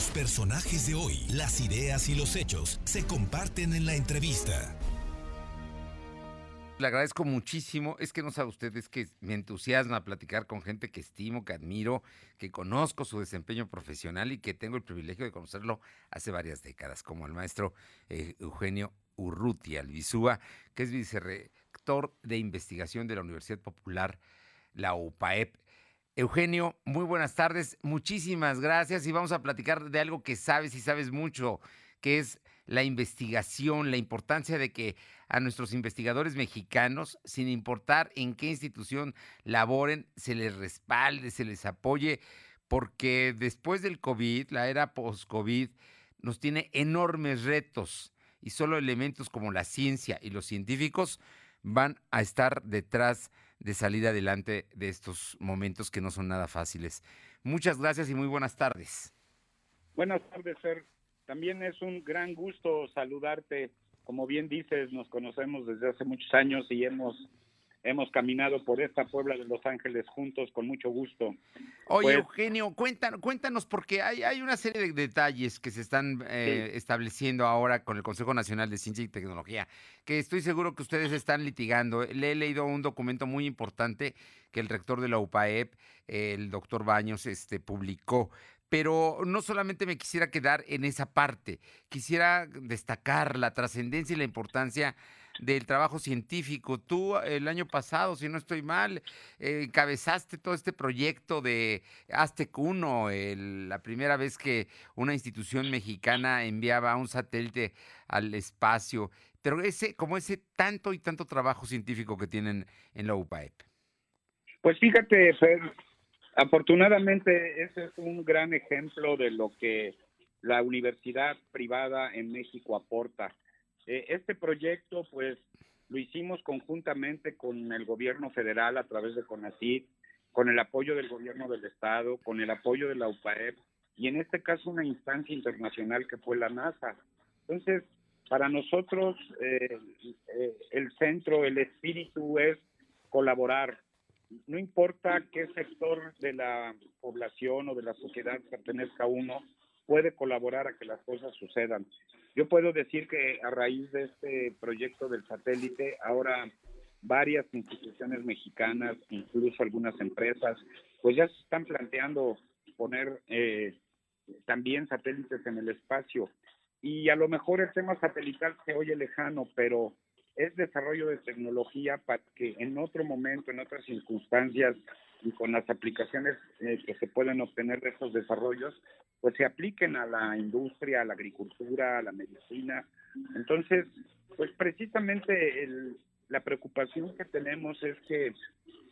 Los personajes de hoy, las ideas y los hechos se comparten en la entrevista. Le agradezco muchísimo. Es que no sabe usted, es que me entusiasma platicar con gente que estimo, que admiro, que conozco su desempeño profesional y que tengo el privilegio de conocerlo hace varias décadas, como el maestro eh, Eugenio Urrutia Albizúa, que es vicerrector de investigación de la Universidad Popular, la UPAEP. Eugenio, muy buenas tardes, muchísimas gracias y vamos a platicar de algo que sabes y sabes mucho, que es la investigación, la importancia de que a nuestros investigadores mexicanos, sin importar en qué institución laboren, se les respalde, se les apoye, porque después del COVID, la era post-COVID, nos tiene enormes retos y solo elementos como la ciencia y los científicos van a estar detrás de salir adelante de estos momentos que no son nada fáciles. Muchas gracias y muy buenas tardes. Buenas tardes, Ser. También es un gran gusto saludarte. Como bien dices, nos conocemos desde hace muchos años y hemos hemos caminado por esta Puebla de Los Ángeles juntos con mucho gusto. Oye, pues Eugenio, cuéntanos, cuéntanos, porque hay, hay una serie de detalles que se están eh, estableciendo ahora con el Consejo Nacional de Ciencia y Tecnología, que estoy seguro que ustedes están litigando. Le he leído un documento muy importante que el rector de la UPAEP, el doctor Baños, este, publicó pero no solamente me quisiera quedar en esa parte, quisiera destacar la trascendencia y la importancia del trabajo científico. Tú el año pasado, si no estoy mal, eh, encabezaste todo este proyecto de Aztec 1, la primera vez que una institución mexicana enviaba un satélite al espacio. Pero ese, como ese tanto y tanto trabajo científico que tienen en la UPAEP. Pues fíjate, Fer, afortunadamente ese es un gran ejemplo de lo que la universidad privada en México aporta. Eh, este proyecto, pues, lo hicimos conjuntamente con el gobierno federal a través de CONACYT, con el apoyo del gobierno del estado, con el apoyo de la UPAEP y en este caso una instancia internacional que fue la NASA. Entonces, para nosotros eh, eh, el centro, el espíritu es colaborar. No importa qué sector de la población o de la sociedad pertenezca uno, puede colaborar a que las cosas sucedan. Yo puedo decir que a raíz de este proyecto del satélite, ahora varias instituciones mexicanas, incluso algunas empresas, pues ya se están planteando poner eh, también satélites en el espacio. Y a lo mejor el tema satelital se oye lejano, pero es desarrollo de tecnología para que en otro momento, en otras circunstancias y con las aplicaciones eh, que se pueden obtener de esos desarrollos, pues se apliquen a la industria, a la agricultura, a la medicina. Entonces, pues precisamente la preocupación que tenemos es que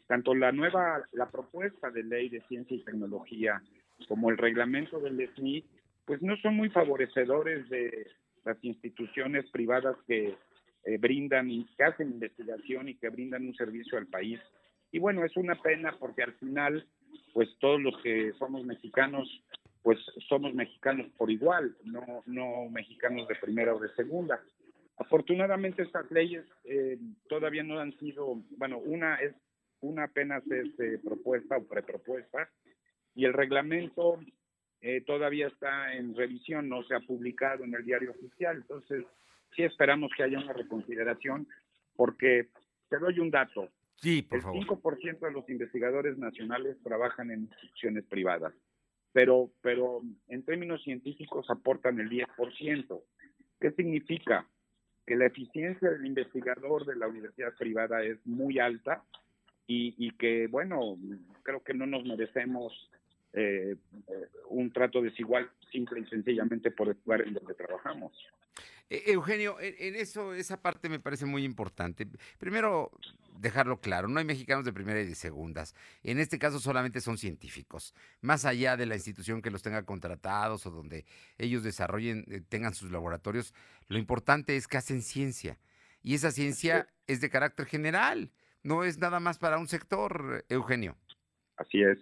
tanto la nueva, la propuesta de ley de ciencia y tecnología como el reglamento del SNI, pues no son muy favorecedores de las instituciones privadas que eh, brindan y que hacen investigación y que brindan un servicio al país. Y bueno, es una pena porque al final, pues todos los que somos mexicanos pues somos mexicanos por igual, no, no mexicanos de primera o de segunda. Afortunadamente estas leyes eh, todavía no han sido, bueno, una es una apenas es eh, propuesta o prepropuesta y el reglamento eh, todavía está en revisión, no se ha publicado en el diario oficial, entonces sí esperamos que haya una reconsideración porque te doy un dato. Sí, por el favor. 5% de los investigadores nacionales trabajan en instituciones privadas pero, pero en términos científicos aportan el 10%. ¿Qué significa? Que la eficiencia del investigador de la universidad privada es muy alta y, y que, bueno, creo que no nos merecemos eh, un trato desigual simple y sencillamente por el lugar en donde trabajamos. E, Eugenio, en eso, esa parte me parece muy importante. Primero, dejarlo claro, no hay mexicanos de primera y de segundas. En este caso solamente son científicos. Más allá de la institución que los tenga contratados o donde ellos desarrollen, eh, tengan sus laboratorios, lo importante es que hacen ciencia. Y esa ciencia es de carácter general, no es nada más para un sector, Eugenio. Así es,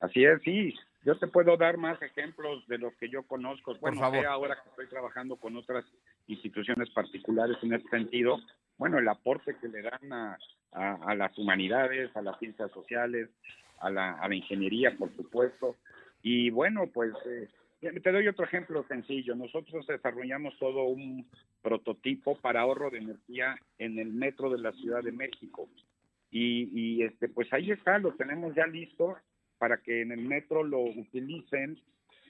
así es, sí. Yo te puedo dar más ejemplos de los que yo conozco. Bueno, Por favor. ahora que estoy trabajando con otras instituciones particulares en este sentido, bueno, el aporte que le dan a, a, las humanidades, a las ciencias sociales, a la, a la, ingeniería, por supuesto. Y bueno, pues eh, Te doy otro ejemplo sencillo. Nosotros desarrollamos todo un prototipo para ahorro de energía en el metro de la Ciudad de México. Y, y este, pues ahí está, lo tenemos ya listo para que en el metro lo utilicen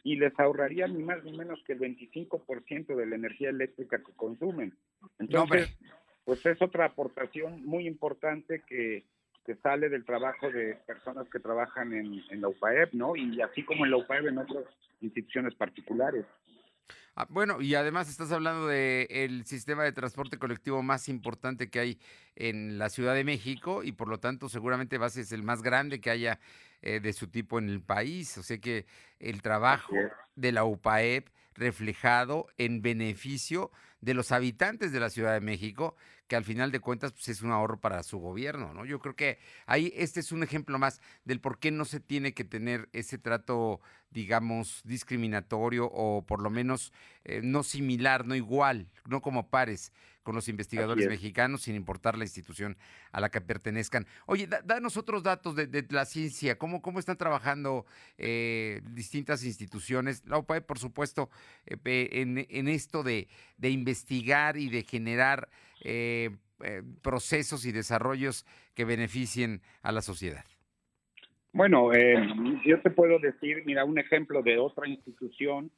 y les ahorraría ni más ni menos que el 25% de la energía eléctrica que consumen. Entonces, pues es otra aportación muy importante que, que sale del trabajo de personas que trabajan en, en la UPAEP, ¿no? Y así como en la UPAEP en otras instituciones particulares. Ah, bueno, y además estás hablando del el sistema de transporte colectivo más importante que hay en la Ciudad de México y por lo tanto seguramente va a ser el más grande que haya eh, de su tipo en el país. O sea que el trabajo de la UPAEP reflejado en beneficio de los habitantes de la Ciudad de México, que al final de cuentas pues, es un ahorro para su gobierno, ¿no? Yo creo que ahí este es un ejemplo más del por qué no se tiene que tener ese trato, digamos, discriminatorio o por lo menos eh, no similar, no igual, no como pares con los investigadores mexicanos, sin importar la institución a la que pertenezcan. Oye, danos otros datos de, la ciencia, ¿cómo, cómo están trabajando eh, distintas instituciones? La OPAE, por supuesto, eh, en, esto de, investigar y de generar eh, procesos y desarrollos que beneficien a la sociedad. Bueno, yo te puedo decir, mira, un ejemplo de otra institución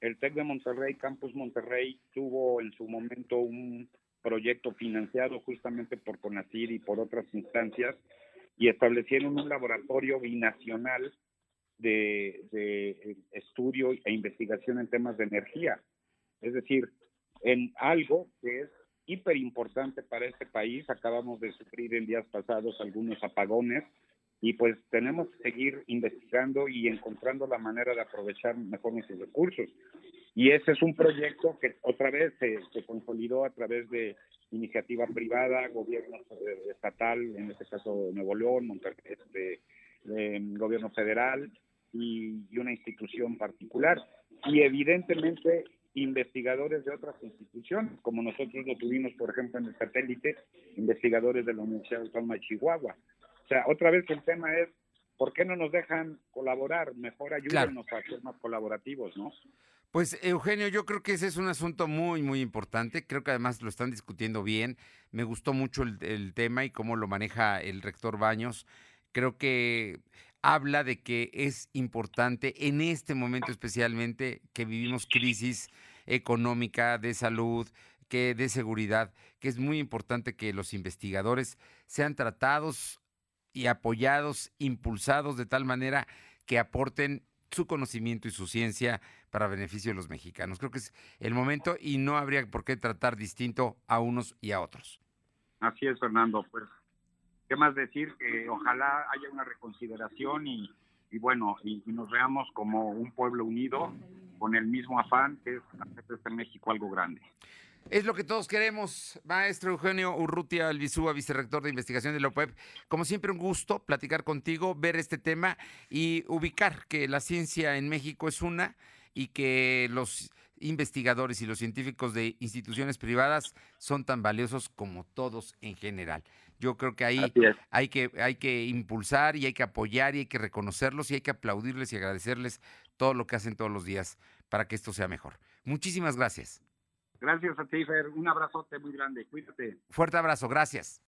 el TEC de Monterrey, Campus Monterrey, tuvo en su momento un proyecto financiado justamente por CONACIR y por otras instancias y establecieron un laboratorio binacional de, de estudio e investigación en temas de energía. Es decir, en algo que es hiper importante para este país. Acabamos de sufrir en días pasados algunos apagones y pues tenemos que seguir investigando y encontrando la manera de aprovechar mejor nuestros recursos. Y ese es un proyecto que otra vez se, consolidó a través de iniciativa privada, gobierno estatal, en este caso Nuevo León, Monterrey, este, gobierno federal y, y una institución particular. Y evidentemente investigadores de otras instituciones, como nosotros lo tuvimos, por ejemplo, en el satélite, investigadores de la Universidad Autónoma de Chihuahua. O sea, otra vez el tema es, ¿por qué no nos dejan colaborar? Mejor ayúdenos a ser más colaborativos, ¿no? Pues Eugenio, yo creo que ese es un asunto muy, muy importante. Creo que además lo están discutiendo bien. Me gustó mucho el, tema y cómo lo maneja el rector Baños. Creo que habla de que es importante en este momento especialmente que vivimos crisis económica, de salud, que de seguridad, que es muy importante que los investigadores sean tratados y apoyados, impulsados de tal manera que aporten su conocimiento y su ciencia para beneficio de los mexicanos. Creo que es el momento y no habría por qué tratar distinto a unos y a otros. Así es, Fernando. Pues, ¿qué más decir? Que ojalá haya una reconsideración y, bueno, y, nos veamos como un pueblo unido con el mismo afán que es hacer de este México algo grande. Es lo que todos queremos, maestro Eugenio Urrutia Albizúa, vicerrector de investigación de la OPEP. Como siempre, un gusto platicar contigo, ver este tema y ubicar que la ciencia en México es una y que los investigadores y los científicos de instituciones privadas son tan valiosos como todos en general. Yo creo que ahí hay que, hay que impulsar y hay que apoyar y hay que reconocerlos y hay que aplaudirles y agradecerles todo lo que hacen todos los días para que esto sea mejor. Muchísimas gracias. Gracias a ti. Un abrazote muy grande. Cuídate. Fuerte abrazo. Gracias.